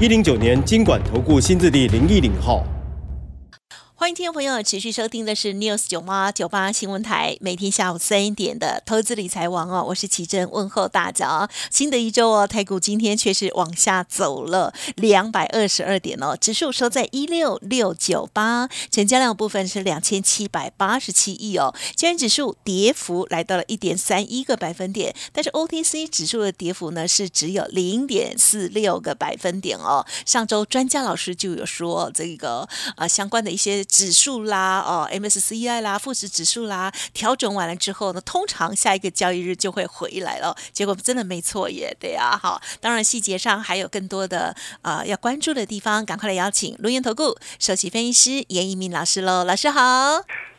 一零九年金管投顾新字第零一零号。欢迎听众朋友持续收听的是 News 九八九八新闻台，每天下午三点的投资理财王哦，我是奇珍，问候大家哦。新的一周哦，台股今天却是往下走了两百二十二点哦，指数收在一六六九八，成交量部分是两千七百八十七亿哦，今天指数跌幅来到了一点三一个百分点，但是 OTC 指数的跌幅呢是只有零点四六个百分点哦。上周专家老师就有说这个呃相关的一些。指数啦，哦，MSCI 啦，富时指数啦，调整完了之后呢，通常下一个交易日就会回来了。结果真的没错耶，对啊，好，当然细节上还有更多的啊要关注的地方，赶快来邀请录音投顾首席分析师严一鸣老师喽，老师好。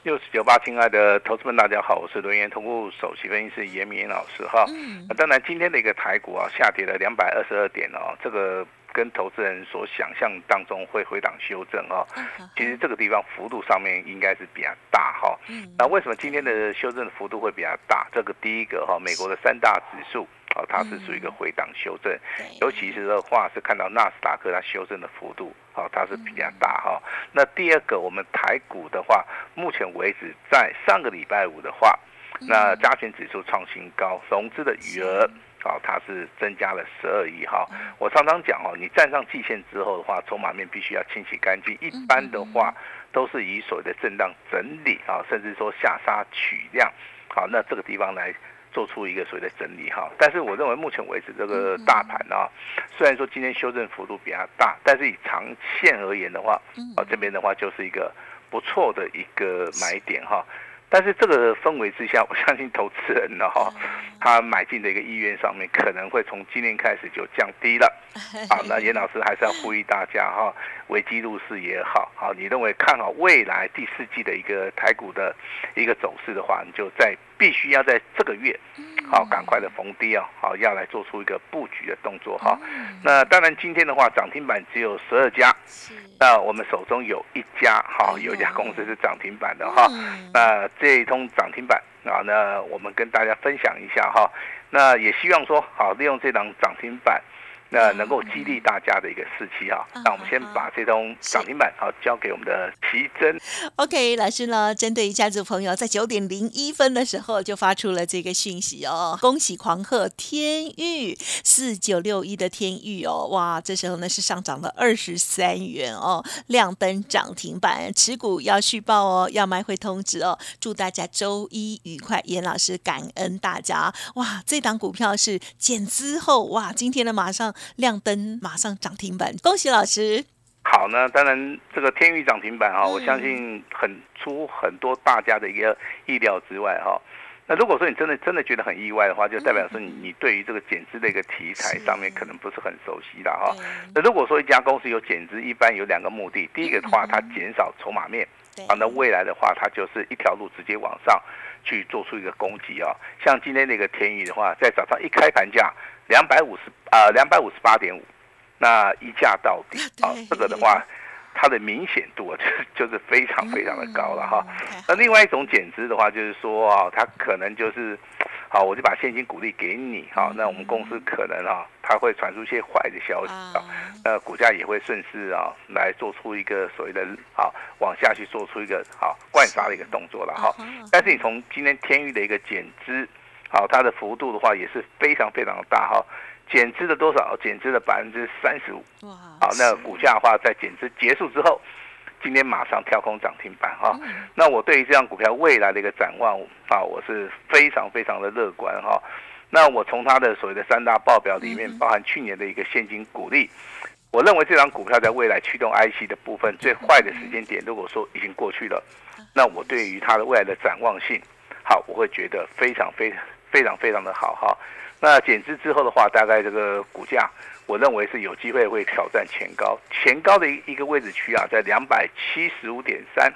六十九八，亲爱的投资们，大家好，我是轮研投顾首席分析师严明老师哈。嗯。当然，今天的一个台股啊，下跌了两百二十二点哦，这个。跟投资人所想象当中会回档修正哦，其实这个地方幅度上面应该是比较大哈。那为什么今天的修正的幅度会比较大？这个第一个哈，美国的三大指数啊，它是属于一个回档修正，尤其是的话是看到纳斯达克它修正的幅度啊，它是比较大哈。那第二个，我们台股的话，目前为止在上个礼拜五的话，那加权指数创新高，融资的余额。好，它是增加了十二亿哈。我常常讲哦，你站上季线之后的话，筹码面必须要清洗干净。一般的话，都是以所谓的震荡整理啊，甚至说下杀取量，好，那这个地方来做出一个所谓的整理哈。但是我认为目前为止这个大盘啊，虽然说今天修正幅度比较大，但是以长线而言的话，啊这边的话就是一个不错的一个买点哈。但是这个氛围之下，我相信投资人呢哈，他买进的一个意愿上面可能会从今天开始就降低了。好，那严老师还是要呼吁大家哈，危机入市也好，好，你认为看好未来第四季的一个台股的一个走势的话，你就在必须要在这个月，好，赶快的逢低啊，好，要来做出一个布局的动作哈。那当然今天的话，涨停板只有十二家，那我们手中有一家哈，有一家公司是涨停板的哈。那这一通涨停板啊，那我们跟大家分享一下哈。那也希望说，好，利用这档涨停板。那能够激励大家的一个士气啊，那我们先把这通涨停板啊交给我们的奇珍。OK，老师呢，针对家族朋友在九点零一分的时候就发出了这个讯息哦，恭喜狂贺天域四九六一的天域哦，哇，这时候呢是上涨了二十三元哦，亮灯涨停板，持股要续报哦，要买回通知哦，祝大家周一愉快，严老师感恩大家，哇，这档股票是减资后哇，今天呢马上。亮灯，马上涨停板，恭喜老师！好呢，当然这个天宇涨停板哈，我相信很出很多大家的一个意料之外哈。那如果说你真的真的觉得很意外的话，就代表说你你对于这个减资的一个题材上面可能不是很熟悉的哈。那如果说一家公司有减资，一般有两个目的，第一个的话，它减少筹码面，啊，那未来的话，它就是一条路直接往上去做出一个攻击啊。像今天那个天宇的话，在早上一开盘价。两百五十啊，两百五十八点五，那一价到底啊，这个的话，它的明显度啊，就就是非常非常的高了哈。那另外一种减资的话，就是说啊，它可能就是，好，我就把现金股利给你哈，那我们公司可能啊，它会传出一些坏的消息啊，那股价也会顺势啊，来做出一个所谓的啊，往下去做出一个好灌杀的一个动作了哈。但是你从今天天域的一个减资。好，它的幅度的话也是非常非常的大哈，减资的多少？减资的百分之三十五。哇！好，那股价的话在减资结束之后，今天马上跳空涨停板哈。那我对于这张股票未来的一个展望啊，我是非常非常的乐观哈。那我从它的所谓的三大报表里面，包含去年的一个现金股利，我认为这张股票在未来驱动 IC 的部分最坏的时间点，如果说已经过去了，那我对于它的未来的展望性，好，我会觉得非常非常。非常非常的好哈，那减资之后的话，大概这个股价我认为是有机会会挑战前高，前高的一一个位置区啊，在两百七十五点三，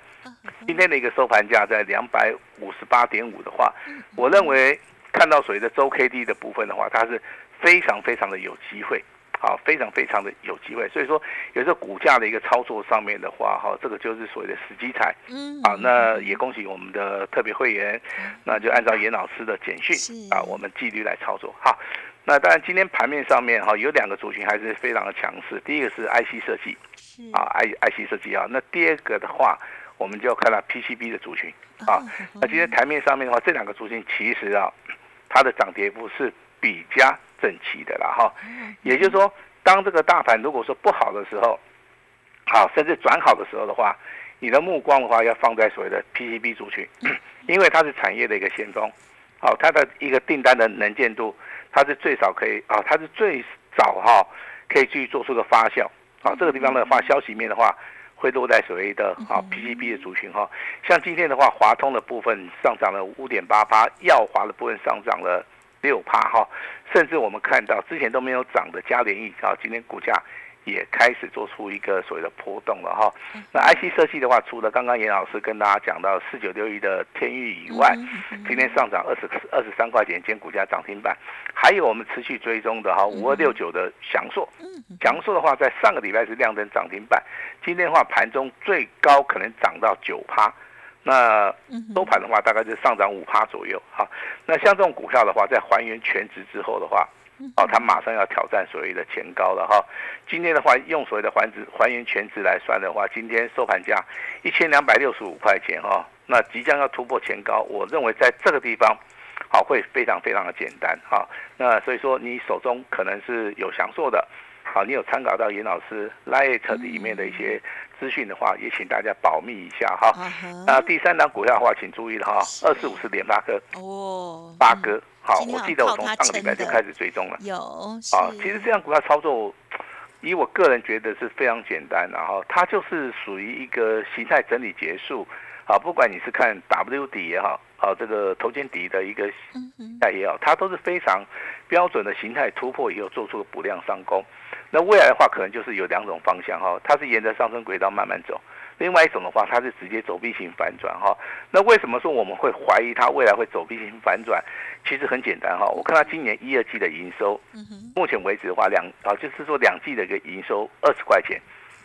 今天的一个收盘价在两百五十八点五的话，我认为看到所谓的周 K D 的部分的话，它是非常非常的有机会。好，非常非常的有机会，所以说有时候股价的一个操作上面的话，哈，这个就是所谓的时机财。嗯，啊，那也恭喜我们的特别会员，那就按照严老师的简讯啊，我们纪律来操作。好，那当然今天盘面上面哈有两个族群还是非常的强势，第一个是 IC 设计，啊，I IC 设计啊，那第二个的话，我们就要看到 PCB 的族群啊。那今天台面上面的话，这两个族群其实啊，它的涨跌幅是比较。整齐的啦哈，也就是说，当这个大盘如果说不好的时候，好，甚至转好的时候的话，你的目光的话要放在所谓的 PCB 族群，因为它是产业的一个先锋，好，它的一个订单的能见度，它是最少可以啊，它是最早哈可以去做出个发酵，啊，这个地方的话消息面的话，会落在所谓的啊 PCB 的族群哈，像今天的话，华通的部分上涨了五点八八，耀华的部分上涨了。六趴哈，甚至我们看到之前都没有涨的嘉联益啊，今天股价也开始做出一个所谓的波动了哈。那 IC 设计的话，除了刚刚严老师跟大家讲到四九六一的天域以外，今天上涨二十二十三块钱，今天股价涨停板。还有我们持续追踪的哈五二六九的翔硕，翔硕的话在上个礼拜是亮灯涨停板，今天的话盘中最高可能涨到九趴。那收盘的话，大概就上涨五趴左右。哈，那像这种股票的话，在还原全值之后的话，哦，它马上要挑战所谓的前高了哈。今天的话，用所谓的还值还原全值来算的话，今天收盘价一千两百六十五块钱哈。那即将要突破前高，我认为在这个地方，好会非常非常的简单哈。那所以说，你手中可能是有享受的。好，你有参考到严老师 Lite 里面的一些资讯的话，也请大家保密一下哈。那第三档股票的话，请注意了哈，二四五是联发科哦，八哥。好，我记得我从上个礼拜就开始追踪了。有啊，其实这样股票操作，以我个人觉得是非常简单，然后它就是属于一个形态整理结束。好，不管你是看 W 底也好，啊这个头肩底的一个形态也好，它都是非常标准的形态突破以后做出补量上攻。那未来的话，可能就是有两种方向哈，它是沿着上升轨道慢慢走；另外一种的话，它是直接走 B 型反转哈。那为什么说我们会怀疑它未来会走 B 型反转？其实很简单哈，我看它今年一二季的营收，目前为止的话，两啊就是说两季的一个营收二十块钱。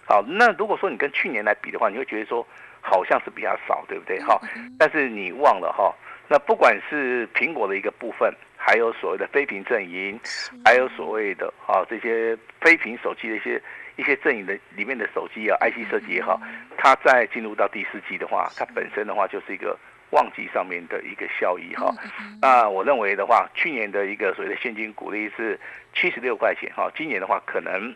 好，那如果说你跟去年来比的话，你会觉得说好像是比较少，对不对哈？但是你忘了哈，那不管是苹果的一个部分。还有所谓的非屏阵营，还有所谓的啊这些非屏手机的一些一些阵营的里面的手机啊，IC 设计也好，它在进入到第四季的话，它本身的话就是一个旺季上面的一个效益哈。那我认为的话，去年的一个所谓的现金股利是七十六块钱哈，今年的话可能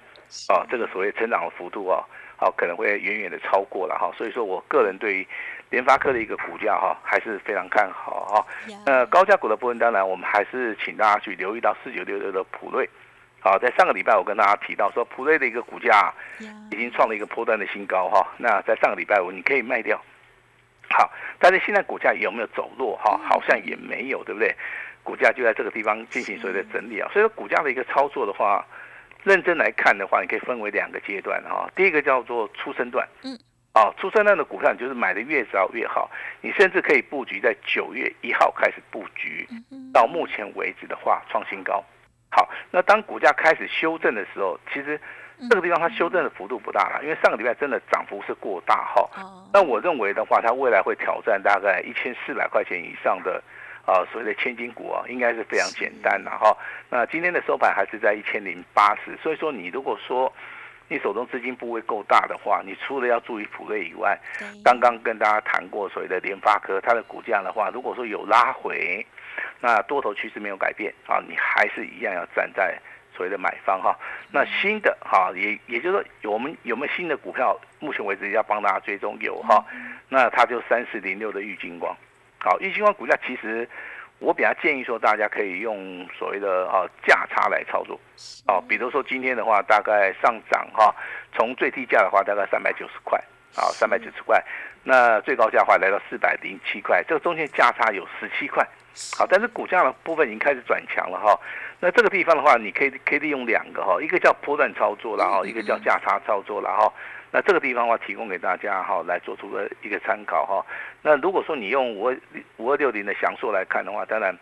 啊这个所谓成长的幅度啊，好可能会远远的超过了哈。所以说我个人对于。联发科的一个股价哈还是非常看好哈，呃高价股的部分当然我们还是请大家去留意到四九六六的普瑞，好在上个礼拜我跟大家提到说普瑞的一个股价已经创了一个波段的新高哈，那在上个礼拜五你可以卖掉，好，但是现在股价有没有走弱哈？好像也没有对不对？股价就在这个地方进行所谓的整理啊，所以说股价的一个操作的话，认真来看的话，你可以分为两个阶段哈，第一个叫做出生段，嗯。哦，出生量的股票，你就是买的越早越好。你甚至可以布局在九月一号开始布局，到目前为止的话创新高。好，那当股价开始修正的时候，其实这个地方它修正的幅度不大了，因为上个礼拜真的涨幅是过大哈。那我认为的话，它未来会挑战大概一千四百块钱以上的啊所谓的千金股啊，应该是非常简单的哈。那今天的收盘还是在一千零八十，所以说你如果说。你手中资金部位够大的话，你除了要注意普瑞以外，刚刚跟大家谈过所谓的联发科，它的股价的话，如果说有拉回，那多头趋势没有改变啊，你还是一样要站在所谓的买方哈。那新的哈，也也就是说，我们有没有新的股票？目前为止要帮大家追踪有哈，那它就三四零六的玉金光，好，玉金光股价其实。我比较建议说，大家可以用所谓的啊价差来操作，哦，比如说今天的话，大概上涨哈，从最低价的话大概三百九十块，啊三百九十块，那最高价的话来到四百零七块，这个中间价差有十七块，好，但是股价的部分已经开始转强了哈，那这个地方的话，你可以可以利用两个哈，一个叫波段操作，然后一个叫价差操作，然后那这个地方的话，提供给大家哈来做出个一个参考哈。那如果说你用五二五二六零的享受来看的话，当然，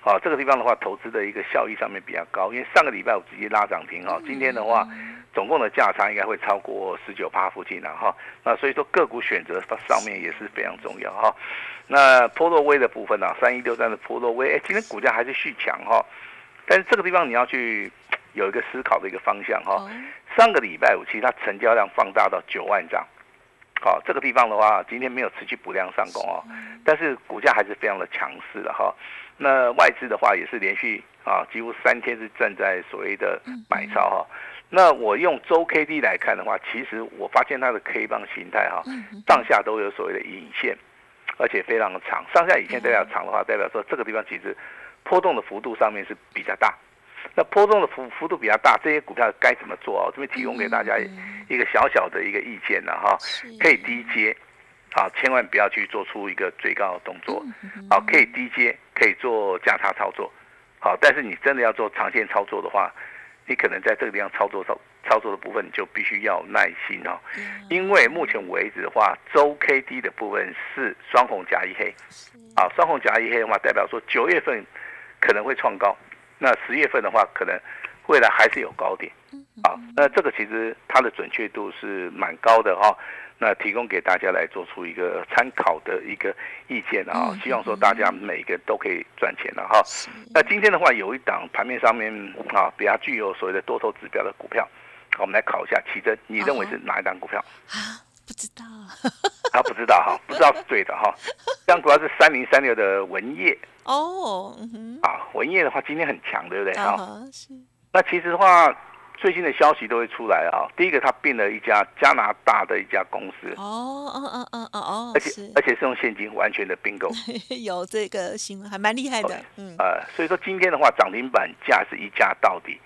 好这个地方的话，投资的一个效益上面比较高，因为上个礼拜我直接拉涨停哈，今天的话，总共的价差应该会超过十九趴附近了哈。那所以说个股选择上面也是非常重要哈。那波洛威的部分呢，三一六三的波洛威，哎，今天股价还是续强哈。但是这个地方你要去有一个思考的一个方向哈。上个礼拜五其实它成交量放大到九万张，好，这个地方的话今天没有持续补量上攻哦，但是股价还是非常的强势的哈。那外资的话也是连续啊，几乎三天是站在所谓的买超哈。那我用周 K D 来看的话，其实我发现它的 K 棒形态哈，上下都有所谓的引线，而且非常的长，上下引线代表长的话，代表说这个地方其实。波动的幅度上面是比较大，那波动的幅幅度比较大，这些股票该怎么做啊？这边提供给大家一个小小的一个意见呢，哈，可以低接，啊，千万不要去做出一个最高的动作，好，可以低接，可以做价差操作，好，但是你真的要做长线操作的话，你可能在这个地方操作操操作的部分就必须要耐心哦，因为目前为止的话，周 K D 的部分是双红加一黑，啊，双红加一黑的话，代表说九月份。可能会创高，那十月份的话，可能未来还是有高点，啊，那这个其实它的准确度是蛮高的哈，那提供给大家来做出一个参考的一个意见啊，希望说大家每一个都可以赚钱了哈。那今天的话，有一档盘面上面啊比较具有所谓的多头指标的股票，我们来考一下奇珍，你认为是哪一档股票？啊，不知道，他不知道哈，不知道是对的哈，这样主要是三零三六的文业。哦，啊，文业的话今天很强，对不对？啊，是。那其实的话，最近的消息都会出来啊。第一个，他并了一家加拿大的一家公司。哦，哦，哦，哦，哦，哦。而且而且是用现金完全的并购。有这个新闻，还蛮厉害的。嗯。呃，所以说今天的话，涨停板价是一家到底，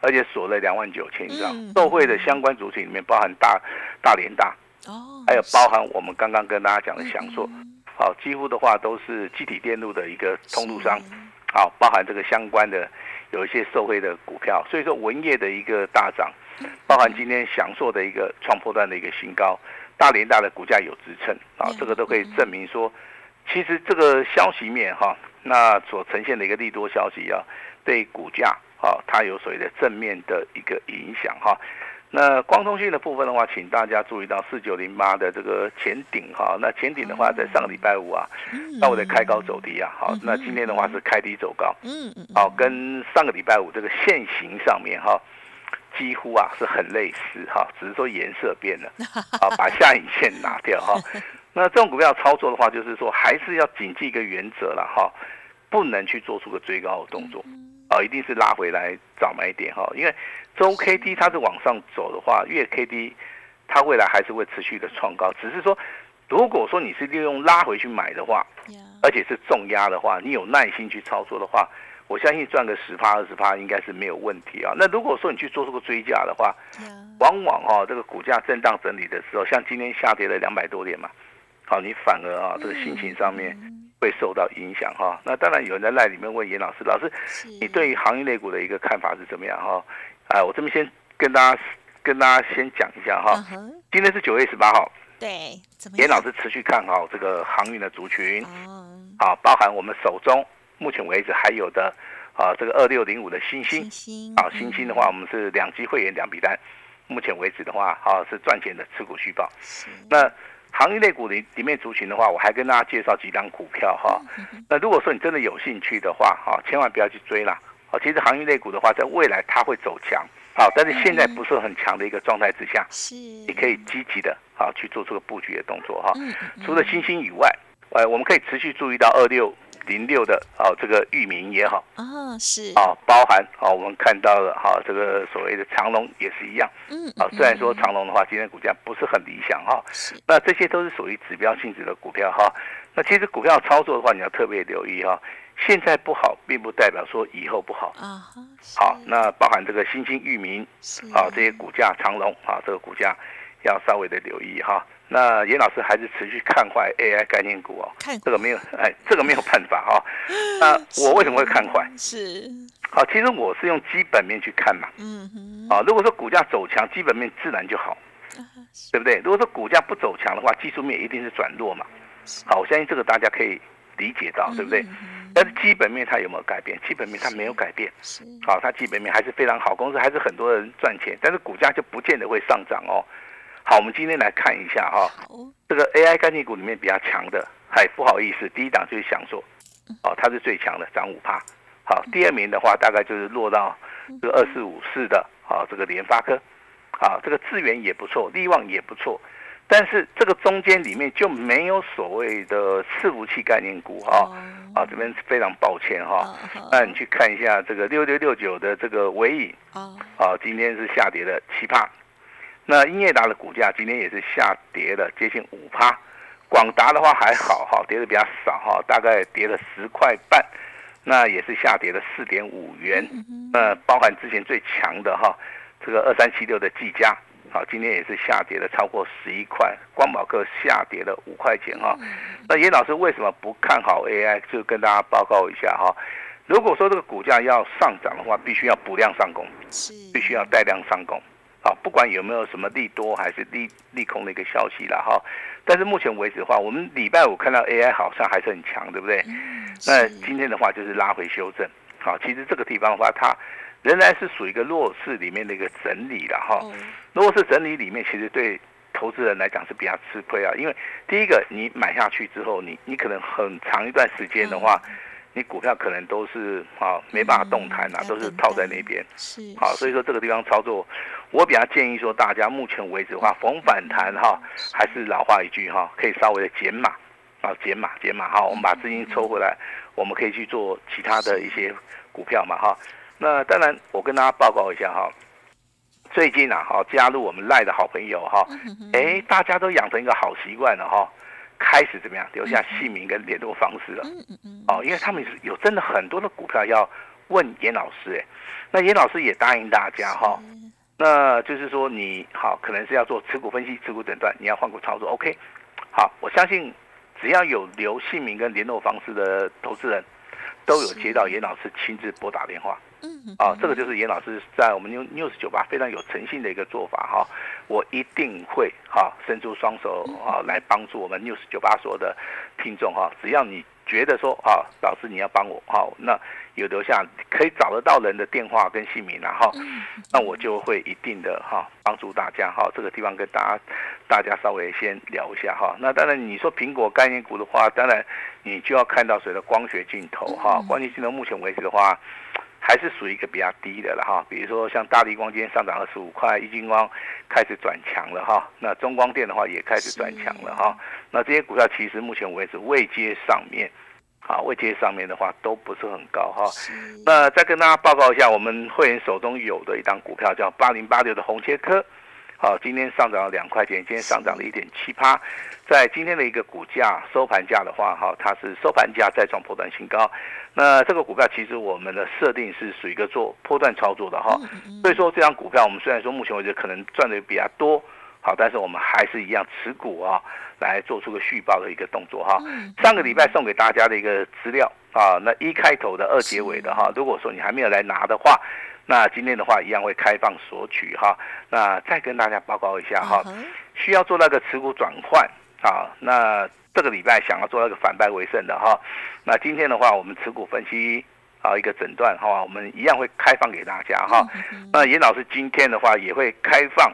而且锁了两万九千张。受惠的相关主体里面包含大大连大，哦，还有包含我们刚刚跟大家讲的享硕。好，几乎的话都是机体电路的一个通路商，好，包含这个相关的有一些受惠的股票，所以说文业的一个大涨，包含今天享受的一个创破段的一个新高，大连大的股价有支撑，啊，这个都可以证明说，其实这个消息面哈，那所呈现的一个利多消息啊，对股价啊，它有所谓的正面的一个影响哈。那光通讯的部分的话，请大家注意到四九零八的这个前顶哈，那前顶的话在上个礼拜五啊，那我在开高走低啊，好，那今天的话是开低走高，嗯嗯，好，跟上个礼拜五这个线形上面哈，几乎啊是很类似哈，只是说颜色变了，好，把下影线拿掉哈，那这种股票操作的话，就是说还是要谨记一个原则了哈，不能去做出个追高的动作。哦，一定是拉回来找买点哈，因为周 K D 它是往上走的话，月 K D 它未来还是会持续的创高。只是说，如果说你是利用拉回去买的话，而且是重压的话，你有耐心去操作的话，我相信赚个十趴二十趴应该是没有问题啊。那如果说你去做这个追加的话，往往哈这个股价震荡整理的时候，像今天下跌了两百多点嘛，好，你反而啊这个心情上面。会受到影响哈，那当然有人在赖里面问严老师，老师，你对于行业类股的一个看法是怎么样哈？哎，我这边先跟大家跟大家先讲一下哈。今天是九月十八号，对，严老师持续看好这个航运的族群，啊，包含我们手中目前为止还有的啊这个二六零五的星。星，啊星星的话，我们是两级会员两笔单，目前为止的话啊是赚钱的持股续报，那。行业类股里里面族群的话，我还跟大家介绍几档股票哈。那如果说你真的有兴趣的话，哈，千万不要去追啦。哦，其实行业类股的话，在未来它会走强，好，但是现在不是很强的一个状态之下，是，你可以积极的啊去做这个布局的动作哈。除了星星以外，呃，我们可以持续注意到二六。零六的啊，这个域名也好啊，是啊，包含啊，我们看到了哈，这个所谓的长龙也是一样，嗯啊，虽然说长龙的话，今天股价不是很理想哈，那这些都是属于指标性质的股票哈。那其实股票操作的话，你要特别留意哈，现在不好，并不代表说以后不好啊。好，那包含这个新兴域名啊，这些股价长龙啊，这个股价要稍微的留意哈。那严老师还是持续看坏 AI 概念股哦，看这个没有哎，这个没有办法哈。那我为什么会看坏？是，好，其实我是用基本面去看嘛。嗯哼，啊，如果说股价走强，基本面自然就好，对不对？如果说股价不走强的话，技术面一定是转弱嘛。好，我相信这个大家可以理解到，对不对？但是基本面它有没有改变？基本面它没有改变，是，好，它基本面还是非常好，公司还是很多人赚钱，但是股价就不见得会上涨哦。好，我们今天来看一下哈，好，这个 AI 概念股里面比较强的，嗨，不好意思，第一档就是享硕，哦，它是最强的，涨五趴。好，第二名的话大概就是落到这个二四五四的，啊，这个联发科，啊，这个智源也不错，力旺也不错，但是这个中间里面就没有所谓的伺服器概念股哈，啊，这边非常抱歉哈，那你去看一下这个六六六九的这个尾影，哦，啊，今天是下跌了七趴。那英业达的股价今天也是下跌了接近五趴，广达的话还好哈，跌的比较少哈，大概跌了十块半，那也是下跌了四点五元。那包含之前最强的哈，这个二三七六的技嘉，好，今天也是下跌了超过十一块，光宝科下跌了五块钱哈。那严老师为什么不看好 AI？就跟大家报告一下哈。如果说这个股价要上涨的话，必须要补量上攻，是，必须要带量上攻。啊，不管有没有什么利多还是利利空的一个消息了哈，但是目前为止的话，我们礼拜五看到 AI 好像还是很强，对不对？那今天的话就是拉回修正，好，其实这个地方的话，它仍然是属于一个弱势里面的一个整理了哈。弱势整理里面，其实对投资人来讲是比较吃亏啊，因为第一个你买下去之后，你你可能很长一段时间的话。你股票可能都是啊没办法动弹呐，都是套在那边。是好，所以说这个地方操作，我比较建议说，大家目前为止的话，逢反弹哈，还是老话一句哈，可以稍微的减码啊，减码减码哈，我们把资金抽回来，我们可以去做其他的一些股票嘛哈。那当然，我跟大家报告一下哈，最近啊哈，加入我们赖的好朋友哈，哎，大家都养成一个好习惯了哈。开始怎么样？留下姓名跟联络方式了。哦，因为他们有真的很多的股票要问严老师，哎，那严老师也答应大家哈。那就是说，你好，可能是要做持股分析、持股诊断，你要换股操作。OK，好，我相信只要有留姓名跟联络方式的投资人，都有接到严老师亲自拨打电话。嗯。啊，这个就是严老师在我们 New News 酒吧非常有诚信的一个做法哈。我一定会哈伸出双手啊来帮助我们 News 酒吧所有的听众哈，只要你觉得说啊老师你要帮我哈，那有留下可以找得到人的电话跟姓名然后，那我就会一定的哈帮助大家哈，这个地方跟大家大家稍微先聊一下哈。那当然你说苹果概念股的话，当然你就要看到谁的光学镜头哈，光学镜头目前为止的话。还是属于一个比较低的了哈，比如说像大力光今天上涨二十五块，一金光开始转强了哈，那中光电的话也开始转强了哈，那这些股票其实目前为止未接上面，啊未接上面的话都不是很高哈，那再跟大家报告一下，我们会员手中有的一档股票叫八零八六的红切科。好，今天上涨了两块钱，今天上涨了一点七八，在今天的一个股价收盘价的话，哈，它是收盘价再创破断新高。那这个股票其实我们的设定是属于一个做波段操作的哈，所以说这张股票我们虽然说目前为止可能赚的比较多，好，但是我们还是一样持股啊，来做出个续报的一个动作哈。上个礼拜送给大家的一个资料啊，那一开头的二结尾的哈，如果说你还没有来拿的话。那今天的话一样会开放索取哈，那再跟大家报告一下哈，需要做那个持股转换啊，那这个礼拜想要做那个反败为胜的哈，那今天的话我们持股分析啊一个诊断哈，我们一样会开放给大家哈，那严老师今天的话也会开放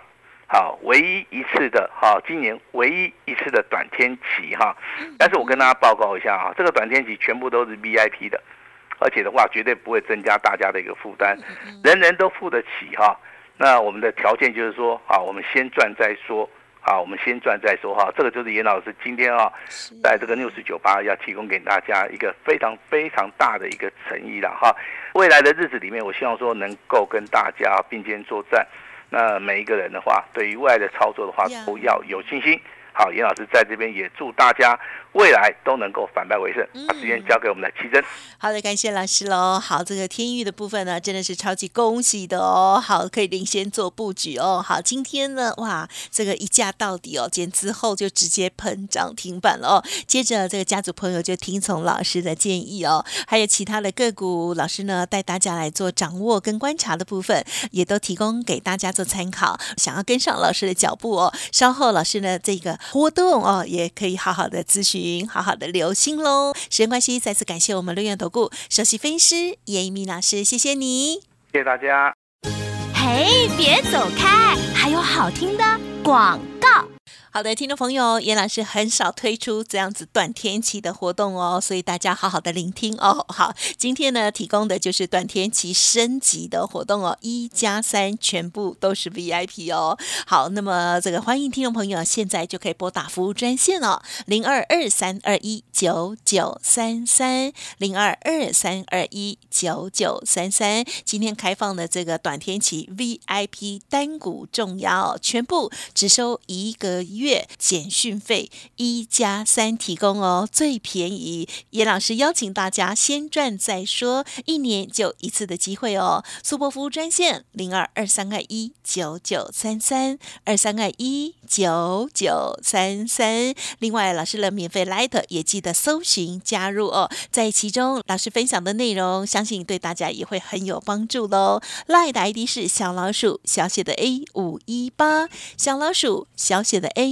好唯一一次的哈，今年唯一一次的短天期哈，但是我跟大家报告一下啊，这个短天期全部都是 VIP 的。而且的话，绝对不会增加大家的一个负担，人人都付得起哈。那我们的条件就是说，啊，我们先赚再说，啊，我们先赚再说哈。这个就是严老师今天啊，在这个六十九八要提供给大家一个非常非常大的一个诚意了哈。未来的日子里面，我希望说能够跟大家并肩作战。那每一个人的话，对于未来的操作的话，都要有信心。好，严老师在这边也祝大家未来都能够反败为胜。把时间交给我们的奇珍。好的，感谢老师喽。好，这个天域的部分呢，真的是超级恭喜的哦。好，可以领先做布局哦。好，今天呢，哇，这个一价到底哦，减之后就直接喷涨停板了哦。接着这个家族朋友就听从老师的建议哦，还有其他的个股，老师呢带大家来做掌握跟观察的部分，也都提供给大家做参考。想要跟上老师的脚步哦，稍后老师呢这个活动哦，也可以好好的咨询，好好的留心喽。时间关系，再次感谢我们六院投顾首席分析师叶一鸣老师，谢谢你，谢谢大家。嘿，别走开，还有好听的广告。好的，听众朋友，严老师很少推出这样子短天期的活动哦，所以大家好好的聆听哦。好，今天呢提供的就是短天期升级的活动哦，一加三全部都是 VIP 哦。好，那么这个欢迎听众朋友现在就可以拨打服务专线哦，零二二三二一九九三三零二二三二一九九三三。今天开放的这个短天期 VIP 单股重要，全部只收一个月。月减讯费一加三提供哦，最便宜。叶老师邀请大家先赚再说，一年就一次的机会哦。速播服务专线零二二三二一九九三三二三二一九九三三。另外，老师的免费 Light 也记得搜寻加入哦，在其中老师分享的内容，相信对大家也会很有帮助喽。Light 的 ID 是小老鼠小写的 A 五一八，小老鼠小写的 A。